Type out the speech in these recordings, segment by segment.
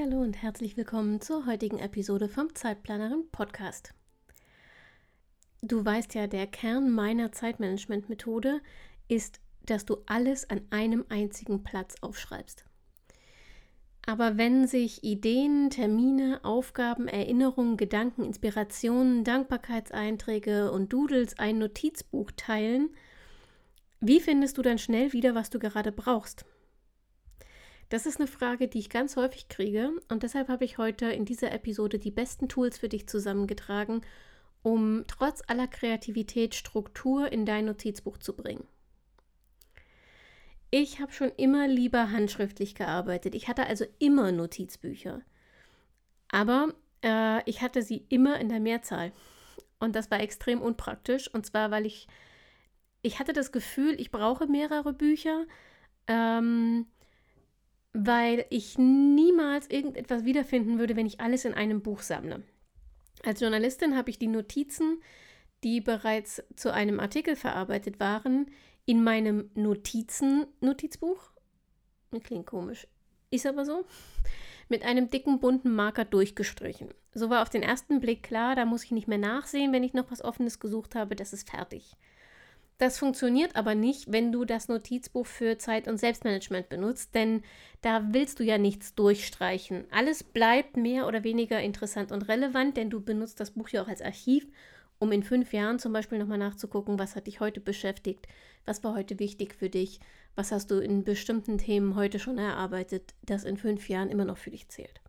Hallo und herzlich willkommen zur heutigen Episode vom Zeitplanerin Podcast. Du weißt ja, der Kern meiner Zeitmanagement-Methode ist, dass du alles an einem einzigen Platz aufschreibst. Aber wenn sich Ideen, Termine, Aufgaben, Erinnerungen, Gedanken, Inspirationen, Dankbarkeitseinträge und Doodles ein Notizbuch teilen, wie findest du dann schnell wieder, was du gerade brauchst? Das ist eine Frage, die ich ganz häufig kriege und deshalb habe ich heute in dieser Episode die besten Tools für dich zusammengetragen, um trotz aller Kreativität Struktur in dein Notizbuch zu bringen. Ich habe schon immer lieber handschriftlich gearbeitet. Ich hatte also immer Notizbücher. Aber äh, ich hatte sie immer in der Mehrzahl. Und das war extrem unpraktisch. Und zwar, weil ich, ich hatte das Gefühl, ich brauche mehrere Bücher. Ähm, weil ich niemals irgendetwas wiederfinden würde, wenn ich alles in einem Buch sammle. Als Journalistin habe ich die Notizen, die bereits zu einem Artikel verarbeitet waren, in meinem Notizen-Notizbuch. Klingt komisch, ist aber so. Mit einem dicken bunten Marker durchgestrichen. So war auf den ersten Blick klar, da muss ich nicht mehr nachsehen, wenn ich noch was Offenes gesucht habe, das ist fertig. Das funktioniert aber nicht, wenn du das Notizbuch für Zeit- und Selbstmanagement benutzt, denn da willst du ja nichts durchstreichen. Alles bleibt mehr oder weniger interessant und relevant, denn du benutzt das Buch ja auch als Archiv, um in fünf Jahren zum Beispiel nochmal nachzugucken, was hat dich heute beschäftigt, was war heute wichtig für dich, was hast du in bestimmten Themen heute schon erarbeitet, das in fünf Jahren immer noch für dich zählt.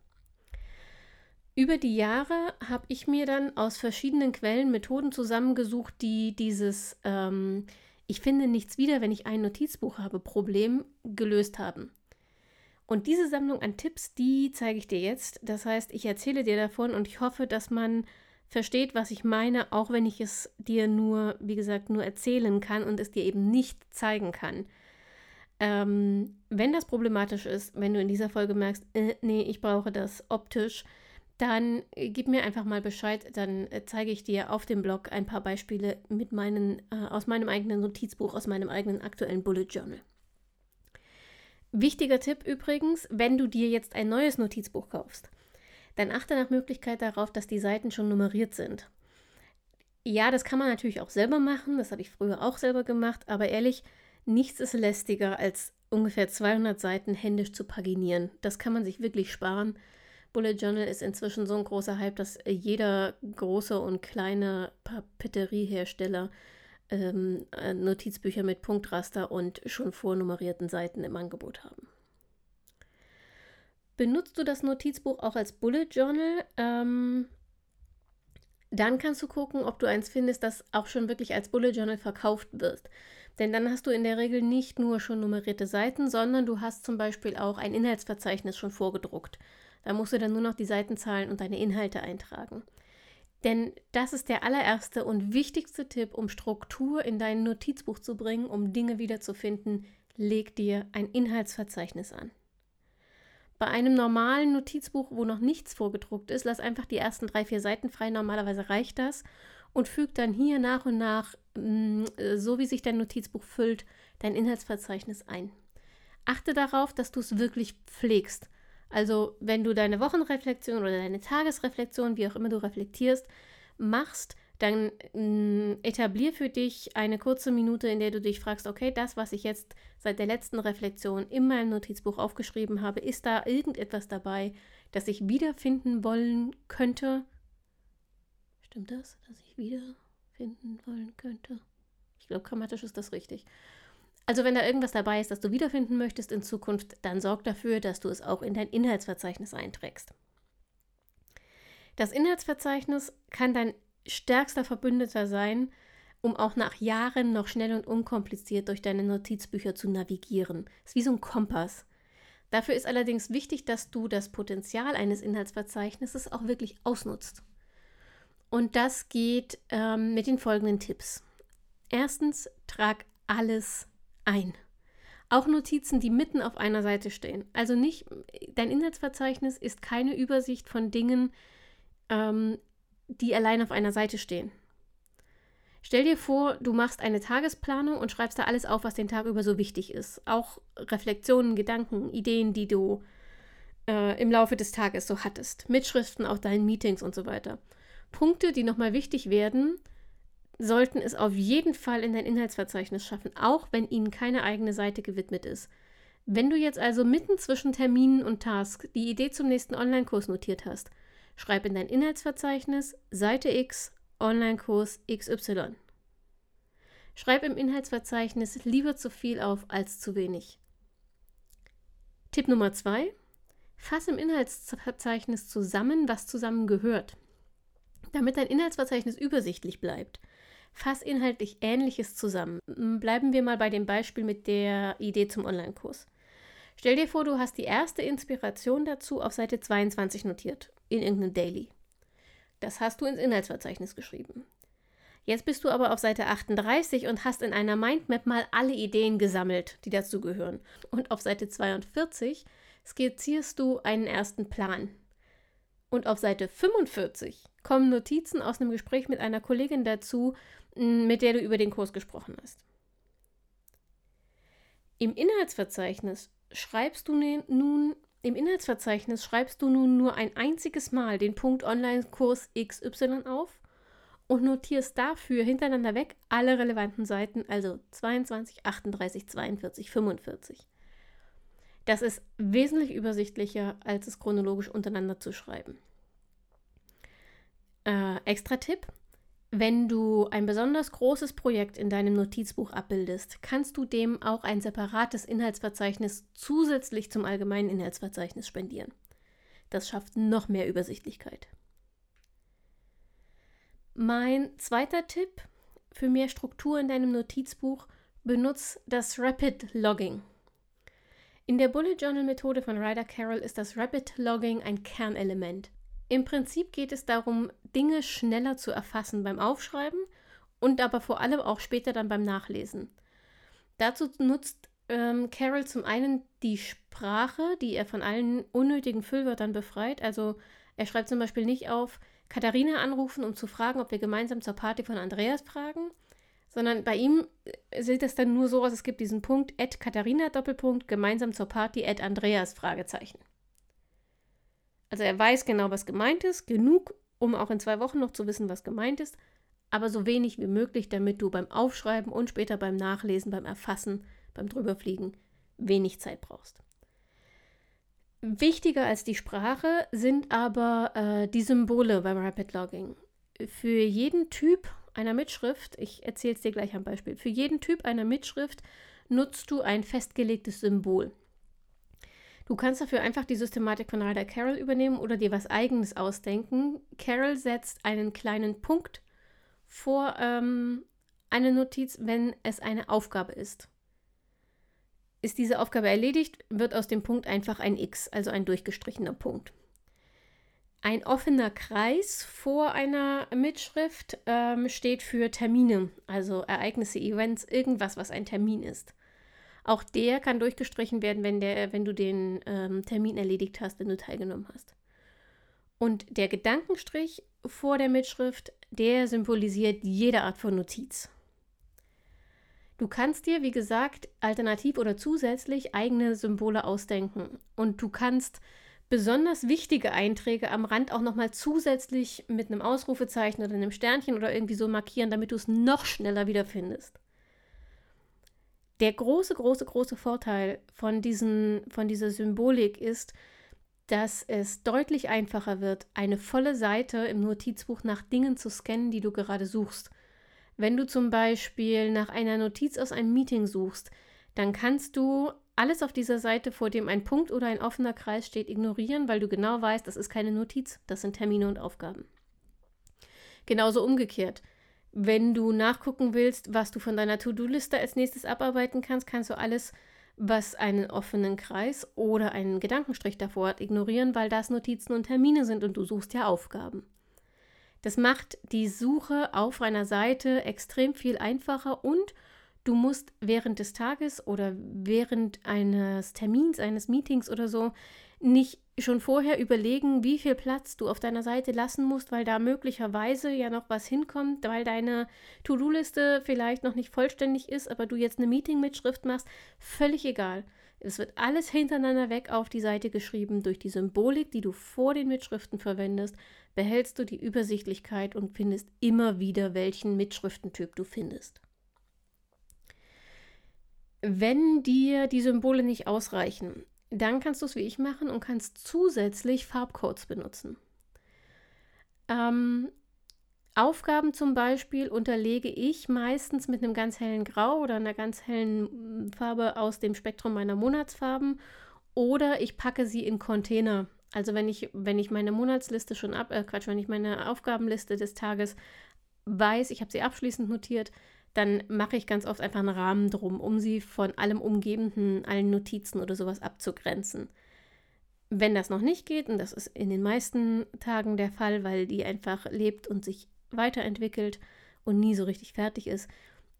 Über die Jahre habe ich mir dann aus verschiedenen Quellen Methoden zusammengesucht, die dieses ähm, Ich finde nichts wieder, wenn ich ein Notizbuch habe, Problem gelöst haben. Und diese Sammlung an Tipps, die zeige ich dir jetzt. Das heißt, ich erzähle dir davon und ich hoffe, dass man versteht, was ich meine, auch wenn ich es dir nur, wie gesagt, nur erzählen kann und es dir eben nicht zeigen kann. Ähm, wenn das problematisch ist, wenn du in dieser Folge merkst, äh, nee, ich brauche das optisch, dann äh, gib mir einfach mal Bescheid, dann äh, zeige ich dir auf dem Blog ein paar Beispiele mit meinen, äh, aus meinem eigenen Notizbuch, aus meinem eigenen aktuellen Bullet Journal. Wichtiger Tipp übrigens, wenn du dir jetzt ein neues Notizbuch kaufst, dann achte nach Möglichkeit darauf, dass die Seiten schon nummeriert sind. Ja, das kann man natürlich auch selber machen, das habe ich früher auch selber gemacht, aber ehrlich, nichts ist lästiger als ungefähr 200 Seiten händisch zu paginieren. Das kann man sich wirklich sparen Bullet Journal ist inzwischen so ein großer Hype, dass jeder große und kleine Papeteriehersteller ähm, äh, Notizbücher mit Punktraster und schon vornummerierten Seiten im Angebot haben. Benutzt du das Notizbuch auch als Bullet Journal? Ähm, dann kannst du gucken, ob du eins findest, das auch schon wirklich als Bullet Journal verkauft wird. Denn dann hast du in der Regel nicht nur schon nummerierte Seiten, sondern du hast zum Beispiel auch ein Inhaltsverzeichnis schon vorgedruckt. Da musst du dann nur noch die Seitenzahlen und deine Inhalte eintragen. Denn das ist der allererste und wichtigste Tipp, um Struktur in dein Notizbuch zu bringen, um Dinge wiederzufinden. Leg dir ein Inhaltsverzeichnis an. Bei einem normalen Notizbuch, wo noch nichts vorgedruckt ist, lass einfach die ersten drei, vier Seiten frei. Normalerweise reicht das. Und füg dann hier nach und nach, mm, so wie sich dein Notizbuch füllt, dein Inhaltsverzeichnis ein. Achte darauf, dass du es wirklich pflegst. Also wenn du deine Wochenreflexion oder deine Tagesreflexion, wie auch immer du reflektierst, machst, dann mh, mm, etablier für dich eine kurze Minute, in der du dich fragst, okay, das, was ich jetzt seit der letzten Reflexion in meinem Notizbuch aufgeschrieben habe, ist da irgendetwas dabei, das ich wiederfinden wollen könnte? Stimmt das, dass ich wiederfinden wollen könnte? Ich glaube, grammatisch ist das richtig. Also wenn da irgendwas dabei ist, das du wiederfinden möchtest in Zukunft, dann sorg dafür, dass du es auch in dein Inhaltsverzeichnis einträgst. Das Inhaltsverzeichnis kann dein stärkster Verbündeter sein, um auch nach Jahren noch schnell und unkompliziert durch deine Notizbücher zu navigieren. Ist wie so ein Kompass. Dafür ist allerdings wichtig, dass du das Potenzial eines Inhaltsverzeichnisses auch wirklich ausnutzt. Und das geht ähm, mit den folgenden Tipps. Erstens, trag alles ein. Auch Notizen, die mitten auf einer Seite stehen. Also nicht, dein Inhaltsverzeichnis ist keine Übersicht von Dingen, ähm, die allein auf einer Seite stehen. Stell dir vor, du machst eine Tagesplanung und schreibst da alles auf, was den Tag über so wichtig ist. Auch Reflexionen, Gedanken, Ideen, die du äh, im Laufe des Tages so hattest. Mitschriften auf deinen Meetings und so weiter. Punkte, die nochmal wichtig werden, sollten es auf jeden Fall in dein Inhaltsverzeichnis schaffen, auch wenn ihnen keine eigene Seite gewidmet ist. Wenn du jetzt also mitten zwischen Terminen und Tasks die Idee zum nächsten Online-Kurs notiert hast, schreib in dein Inhaltsverzeichnis Seite X Online-Kurs XY. Schreib im Inhaltsverzeichnis lieber zu viel auf als zu wenig. Tipp Nummer 2. Fass im Inhaltsverzeichnis zusammen, was zusammengehört. Damit dein Inhaltsverzeichnis übersichtlich bleibt, fass inhaltlich Ähnliches zusammen. Bleiben wir mal bei dem Beispiel mit der Idee zum Online-Kurs. Stell dir vor, du hast die erste Inspiration dazu auf Seite 22 notiert, in irgendeinem Daily. Das hast du ins Inhaltsverzeichnis geschrieben. Jetzt bist du aber auf Seite 38 und hast in einer Mindmap mal alle Ideen gesammelt, die dazu gehören. Und auf Seite 42 skizzierst du einen ersten Plan. Und auf Seite 45 kommen Notizen aus einem Gespräch mit einer Kollegin dazu, mit der du über den Kurs gesprochen hast. Im Inhaltsverzeichnis schreibst du ne-, nun im Inhaltsverzeichnis schreibst du nun nur ein einziges Mal den Punkt Online-Kurs XY auf und notierst dafür hintereinander weg alle relevanten Seiten, also 22, 38, 42, 45. Das ist wesentlich übersichtlicher, als es chronologisch untereinander zu schreiben. Äh, extra Tipp: Wenn du ein besonders großes Projekt in deinem Notizbuch abbildest, kannst du dem auch ein separates Inhaltsverzeichnis zusätzlich zum allgemeinen Inhaltsverzeichnis spendieren. Das schafft noch mehr Übersichtlichkeit. Mein zweiter Tipp für mehr Struktur in deinem Notizbuch: benutze das Rapid Logging. In der Bullet Journal Methode von Ryder Carroll ist das Rapid Logging ein Kernelement. Im Prinzip geht es darum, Dinge schneller zu erfassen beim Aufschreiben und aber vor allem auch später dann beim Nachlesen. Dazu nutzt ähm, Carol zum einen die Sprache, die er von allen unnötigen Füllwörtern befreit. Also er schreibt zum Beispiel nicht auf, Katharina anrufen, um zu fragen, ob wir gemeinsam zur Party von Andreas fragen, sondern bei ihm äh, sieht es dann nur so aus, es gibt diesen Punkt, Ed Katharina, Doppelpunkt, gemeinsam zur Party, Ed Andreas, Fragezeichen. Also er weiß genau, was gemeint ist, genug, um auch in zwei Wochen noch zu wissen, was gemeint ist, aber so wenig wie möglich, damit du beim Aufschreiben und später beim Nachlesen, beim Erfassen, beim Drüberfliegen wenig Zeit brauchst. Wichtiger als die Sprache sind aber äh, die Symbole beim Rapid Logging. Für jeden Typ einer Mitschrift, ich erzähle es dir gleich am Beispiel, für jeden Typ einer Mitschrift nutzt du ein festgelegtes Symbol. Du kannst dafür einfach die Systematik von Ryder Carroll übernehmen oder dir was Eigenes ausdenken. Carroll setzt einen kleinen Punkt vor ähm, eine Notiz, wenn es eine Aufgabe ist. Ist diese Aufgabe erledigt, wird aus dem Punkt einfach ein X, also ein durchgestrichener Punkt. Ein offener Kreis vor einer Mitschrift ähm, steht für Termine, also Ereignisse, Events, irgendwas, was ein Termin ist. Auch der kann durchgestrichen werden, wenn, der, wenn du den ähm, Termin erledigt hast, wenn du teilgenommen hast. Und der Gedankenstrich vor der Mitschrift, der symbolisiert jede Art von Notiz. Du kannst dir, wie gesagt, alternativ oder zusätzlich eigene Symbole ausdenken. Und du kannst besonders wichtige Einträge am Rand auch nochmal zusätzlich mit einem Ausrufezeichen oder einem Sternchen oder irgendwie so markieren, damit du es noch schneller wiederfindest. Der große, große, große Vorteil von, diesen, von dieser Symbolik ist, dass es deutlich einfacher wird, eine volle Seite im Notizbuch nach Dingen zu scannen, die du gerade suchst. Wenn du zum Beispiel nach einer Notiz aus einem Meeting suchst, dann kannst du alles auf dieser Seite, vor dem ein Punkt oder ein offener Kreis steht, ignorieren, weil du genau weißt, das ist keine Notiz, das sind Termine und Aufgaben. Genauso umgekehrt. Wenn du nachgucken willst, was du von deiner To-Do-Liste als nächstes abarbeiten kannst, kannst du alles, was einen offenen Kreis oder einen Gedankenstrich davor hat, ignorieren, weil das Notizen und Termine sind und du suchst ja Aufgaben. Das macht die Suche auf einer Seite extrem viel einfacher und du musst während des Tages oder während eines Termins, eines Meetings oder so nicht schon vorher überlegen, wie viel Platz du auf deiner Seite lassen musst, weil da möglicherweise ja noch was hinkommt, weil deine To-Do-Liste vielleicht noch nicht vollständig ist, aber du jetzt eine Meeting-Mitschrift machst. Völlig egal. Es wird alles hintereinander weg auf die Seite geschrieben. Durch die Symbolik, die du vor den Mitschriften verwendest, behältst du die Übersichtlichkeit und findest immer wieder, welchen Mitschriftentyp du findest. Wenn dir die Symbole nicht ausreichen, dann kannst du es wie ich machen und kannst zusätzlich Farbcodes benutzen. Ähm, Aufgaben zum Beispiel unterlege ich meistens mit einem ganz hellen Grau oder einer ganz hellen Farbe aus dem Spektrum meiner Monatsfarben oder ich packe sie in Container. Also wenn ich, wenn ich meine Monatsliste schon ab, äh Quatsch, wenn ich meine Aufgabenliste des Tages weiß, ich habe sie abschließend notiert, dann mache ich ganz oft einfach einen Rahmen drum, um sie von allem Umgebenden, allen Notizen oder sowas abzugrenzen. Wenn das noch nicht geht, und das ist in den meisten Tagen der Fall, weil die einfach lebt und sich weiterentwickelt und nie so richtig fertig ist,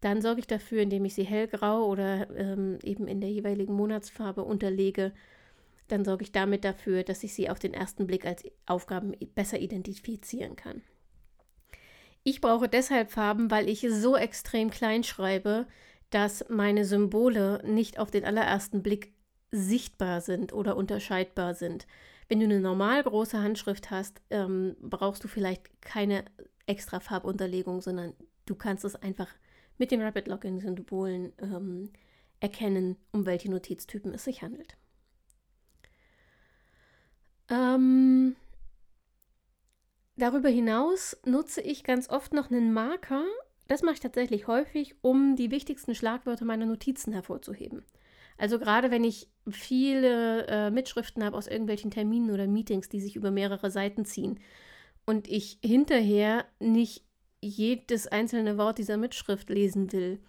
dann sorge ich dafür, indem ich sie hellgrau oder ähm, eben in der jeweiligen Monatsfarbe unterlege. Dann sorge ich damit dafür, dass ich sie auf den ersten Blick als Aufgaben besser identifizieren kann. Ich brauche deshalb Farben, weil ich so extrem klein schreibe, dass meine Symbole nicht auf den allerersten Blick sichtbar sind oder unterscheidbar sind. Wenn du eine normal große Handschrift hast, ähm, brauchst du vielleicht keine extra Farbunterlegung, sondern du kannst es einfach mit den Rapid Login-Symbolen ähm, erkennen, um welche Notiztypen es sich handelt. Ähm, Darüber hinaus nutze ich ganz oft noch einen Marker. Das mache ich tatsächlich häufig, um die wichtigsten Schlagwörter meiner Notizen hervorzuheben. Also gerade wenn ich viele äh, Mitschriften habe aus irgendwelchen Terminen oder Meetings, die sich über mehrere Seiten ziehen und ich hinterher nicht jedes einzelne Wort dieser Mitschrift lesen will,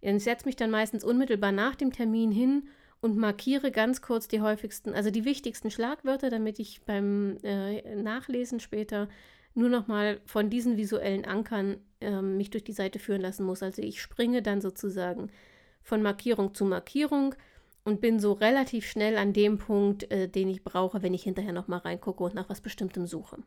ich setze mich dann meistens unmittelbar nach dem Termin hin und markiere ganz kurz die häufigsten, also die wichtigsten Schlagwörter, damit ich beim äh, Nachlesen später nur noch mal von diesen visuellen Ankern äh, mich durch die Seite führen lassen muss. Also ich springe dann sozusagen von Markierung zu Markierung und bin so relativ schnell an dem Punkt, äh, den ich brauche, wenn ich hinterher noch mal reingucke und nach was Bestimmtem suche.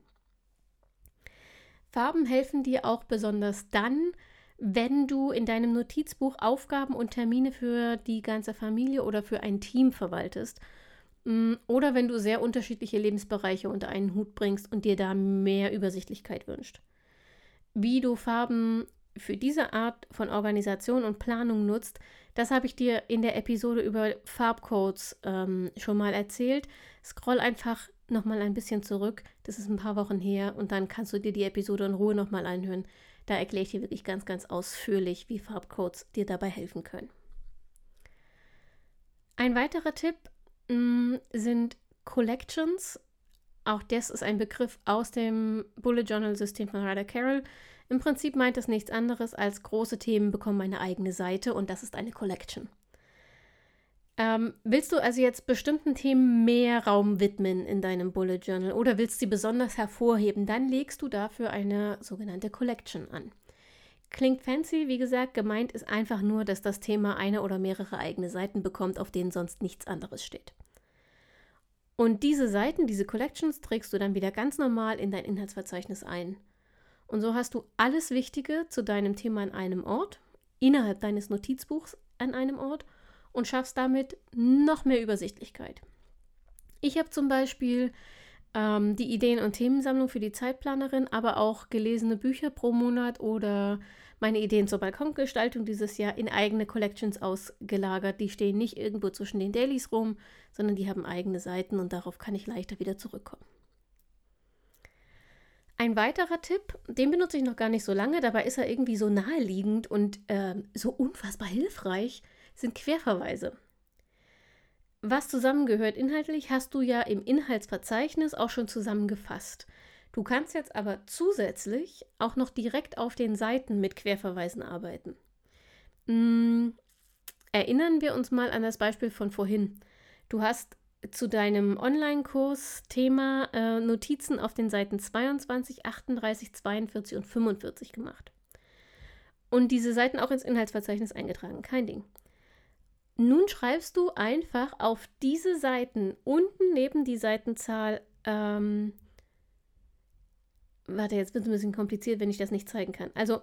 Farben helfen dir auch besonders dann, wenn du in deinem Notizbuch Aufgaben und Termine für die ganze Familie oder für ein Team verwaltest. Mm, oder wenn du sehr unterschiedliche Lebensbereiche unter einen Hut bringst und dir da mehr Übersichtlichkeit wünscht. Wie du Farben für diese Art von Organisation und Planung nutzt, das habe ich dir in der Episode über Farbcodes ähm, schon mal erzählt. Scroll einfach nochmal ein bisschen zurück. Das ist ein paar Wochen her und dann kannst du dir die Episode in Ruhe nochmal anhören. Da erkläre ich dir wirklich ganz, ganz ausführlich, wie Farbcodes dir dabei helfen können. Ein weiterer Tipp mh, mm, sind Collections. Auch das ist ein Begriff aus dem Bullet Journal System von Ryder Carroll. Im Prinzip meint es nichts anderes als große Themen bekommen eine eigene Seite und das ist eine Collection. Ähm, willst du also jetzt bestimmten Themen mehr Raum widmen in deinem Bullet Journal oder willst sie besonders hervorheben, dann legst du dafür eine sogenannte Collection an. Klingt fancy, wie gesagt, gemeint ist einfach nur, dass das Thema eine oder mehrere eigene Seiten bekommt, auf denen sonst nichts anderes steht. Und diese Seiten, diese Collections, trägst du dann wieder ganz normal in dein Inhaltsverzeichnis ein. Und so hast du alles Wichtige zu deinem Thema an einem Ort, innerhalb deines Notizbuchs an einem Ort und schaffst damit noch mehr Übersichtlichkeit. Ich habe zum Beispiel ähm, die Ideen- und Themensammlung für die Zeitplanerin, aber auch gelesene Bücher pro Monat oder meine Ideen zur Balkongestaltung dieses Jahr in eigene Collections ausgelagert. Die stehen nicht irgendwo zwischen den Dailies rum, sondern die haben eigene Seiten und darauf kann ich leichter wieder zurückkommen. Ein weiterer Tipp, den benutze ich noch gar nicht so lange, dabei ist er irgendwie so naheliegend und äh, so unfassbar hilfreich sind Querverweise. Was zusammengehört inhaltlich, hast du ja im Inhaltsverzeichnis auch schon zusammengefasst. Du kannst jetzt aber zusätzlich auch noch direkt auf den Seiten mit Querverweisen arbeiten. Hm, Erinnern wir uns mal an das Beispiel von vorhin. Du hast zu deinem Online-Kurs-Thema äh, Notizen auf den Seiten 22, 38, 42 und 45 gemacht. Und diese Seiten auch ins Inhaltsverzeichnis eingetragen. Kein Ding. Nun schreibst du einfach auf diese Seiten unten neben die Seitenzahl. Ähm, warte, jetzt wird es ein bisschen kompliziert, wenn ich das nicht zeigen kann. Also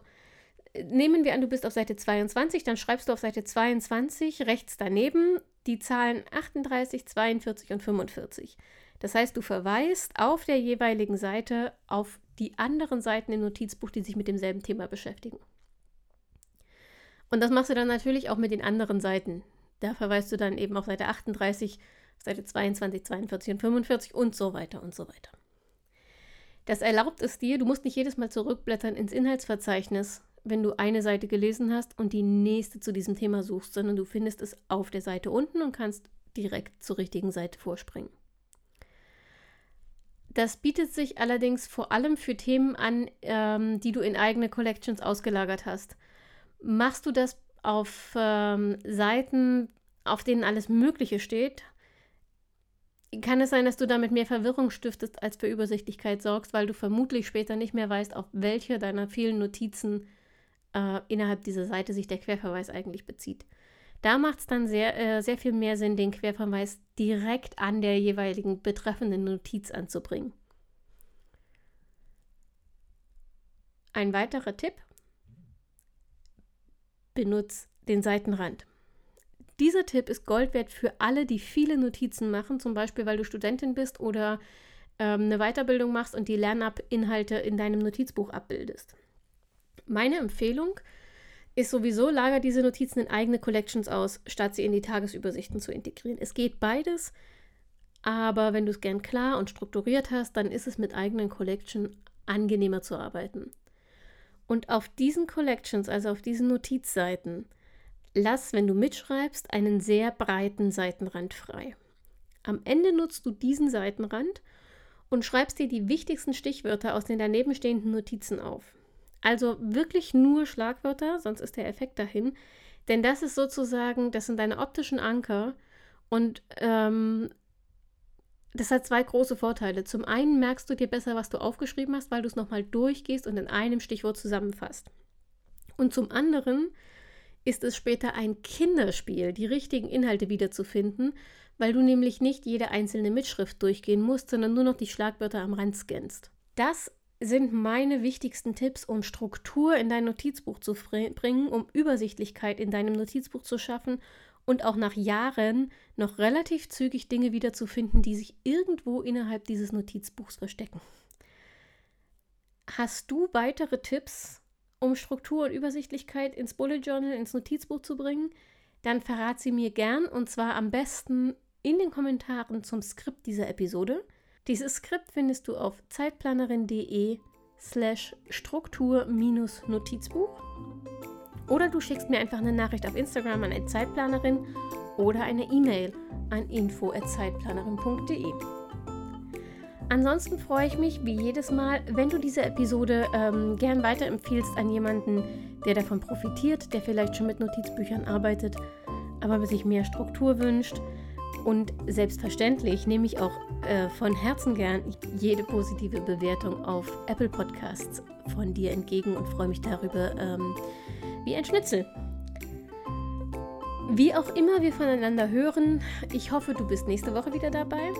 nehmen wir an, du bist auf Seite 22, dann schreibst du auf Seite 22 rechts daneben die Zahlen 38, 42 und 45. Das heißt, du verweist auf der jeweiligen Seite auf die anderen Seiten im Notizbuch, die sich mit demselben Thema beschäftigen. Und das machst du dann natürlich auch mit den anderen Seiten. Da verweist du dann eben auf Seite 38, Seite 22, 42 und 45 und so weiter und so weiter. Das erlaubt es dir, du musst nicht jedes Mal zurückblättern ins Inhaltsverzeichnis, wenn du eine Seite gelesen hast und die nächste zu diesem Thema suchst, sondern du findest es auf der Seite unten und kannst direkt zur richtigen Seite vorspringen. Das bietet sich allerdings vor allem für Themen an, ähm, die du in eigene Collections ausgelagert hast. Machst du das auf ähm, Seiten, auf denen alles Mögliche steht, kann es sein, dass du damit mehr Verwirrung stiftest, als für Übersichtlichkeit sorgst, weil du vermutlich später nicht mehr weißt, auf welche deiner vielen Notizen äh, innerhalb dieser Seite sich der Querverweis eigentlich bezieht. Da macht es dann sehr, äh, sehr viel mehr Sinn, den Querverweis direkt an der jeweiligen betreffenden Notiz anzubringen. Ein weiterer Tipp. Benutz den Seitenrand. Dieser Tipp ist Gold wert für alle, die viele Notizen machen, zum Beispiel weil du Studentin bist oder ähm, eine Weiterbildung machst und die Lernab-Inhalte in deinem Notizbuch abbildest. Meine Empfehlung ist sowieso, lager diese Notizen in eigene Collections aus, statt sie in die Tagesübersichten zu integrieren. Es geht beides, aber wenn du es gern klar und strukturiert hast, dann ist es mit eigenen Collection angenehmer zu arbeiten. Und auf diesen Collections, also auf diesen Notizseiten, lass, wenn du mitschreibst, einen sehr breiten Seitenrand frei. Am Ende nutzt du diesen Seitenrand und schreibst dir die wichtigsten Stichwörter aus den daneben stehenden Notizen auf. Also wirklich nur Schlagwörter, sonst ist der Effekt dahin. Denn das ist sozusagen, das sind deine optischen Anker und ähm, das hat zwei große Vorteile. Zum einen merkst du dir besser, was du aufgeschrieben hast, weil du es nochmal durchgehst und in einem Stichwort zusammenfasst. Und zum anderen ist es später ein Kinderspiel, die richtigen Inhalte wiederzufinden, weil du nämlich nicht jede einzelne Mitschrift durchgehen musst, sondern nur noch die Schlagwörter am Rand scannst. Das sind meine wichtigsten Tipps, um Struktur in dein Notizbuch zu bringen, um Übersichtlichkeit in deinem Notizbuch zu schaffen und auch nach Jahren noch relativ zügig Dinge wiederzufinden, die sich irgendwo innerhalb dieses Notizbuchs verstecken. Hast du weitere Tipps, um Struktur und Übersichtlichkeit ins Bullet Journal, ins Notizbuch zu bringen? Dann verrat sie mir gern und zwar am besten in den Kommentaren zum Skript dieser Episode. Dieses Skript findest du auf zeitplanerin.de slash Struktur-Notizbuch oder du schickst mir einfach eine Nachricht auf Instagram an Zeitplanerin oder eine E-Mail an info.zeitplanerin.de. Ansonsten freue ich mich wie jedes Mal, wenn du diese Episode ähm, gern weiterempfiehlst an jemanden, der davon profitiert, der vielleicht schon mit Notizbüchern arbeitet, aber sich mehr Struktur wünscht. Und selbstverständlich nehme ich auch äh, von Herzen gern jede positive Bewertung auf Apple Podcasts von dir entgegen und freue mich darüber ähm, wie ein Schnitzel. Wie auch immer wir voneinander hören, ich hoffe, du bist nächste Woche wieder dabei.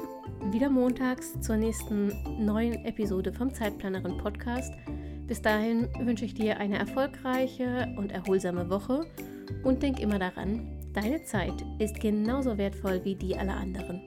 Wieder montags zur nächsten neuen Episode vom Zeitplanerin Podcast. Bis dahin wünsche ich dir eine erfolgreiche und erholsame Woche und denk immer daran, deine Zeit ist genauso wertvoll wie die aller anderen.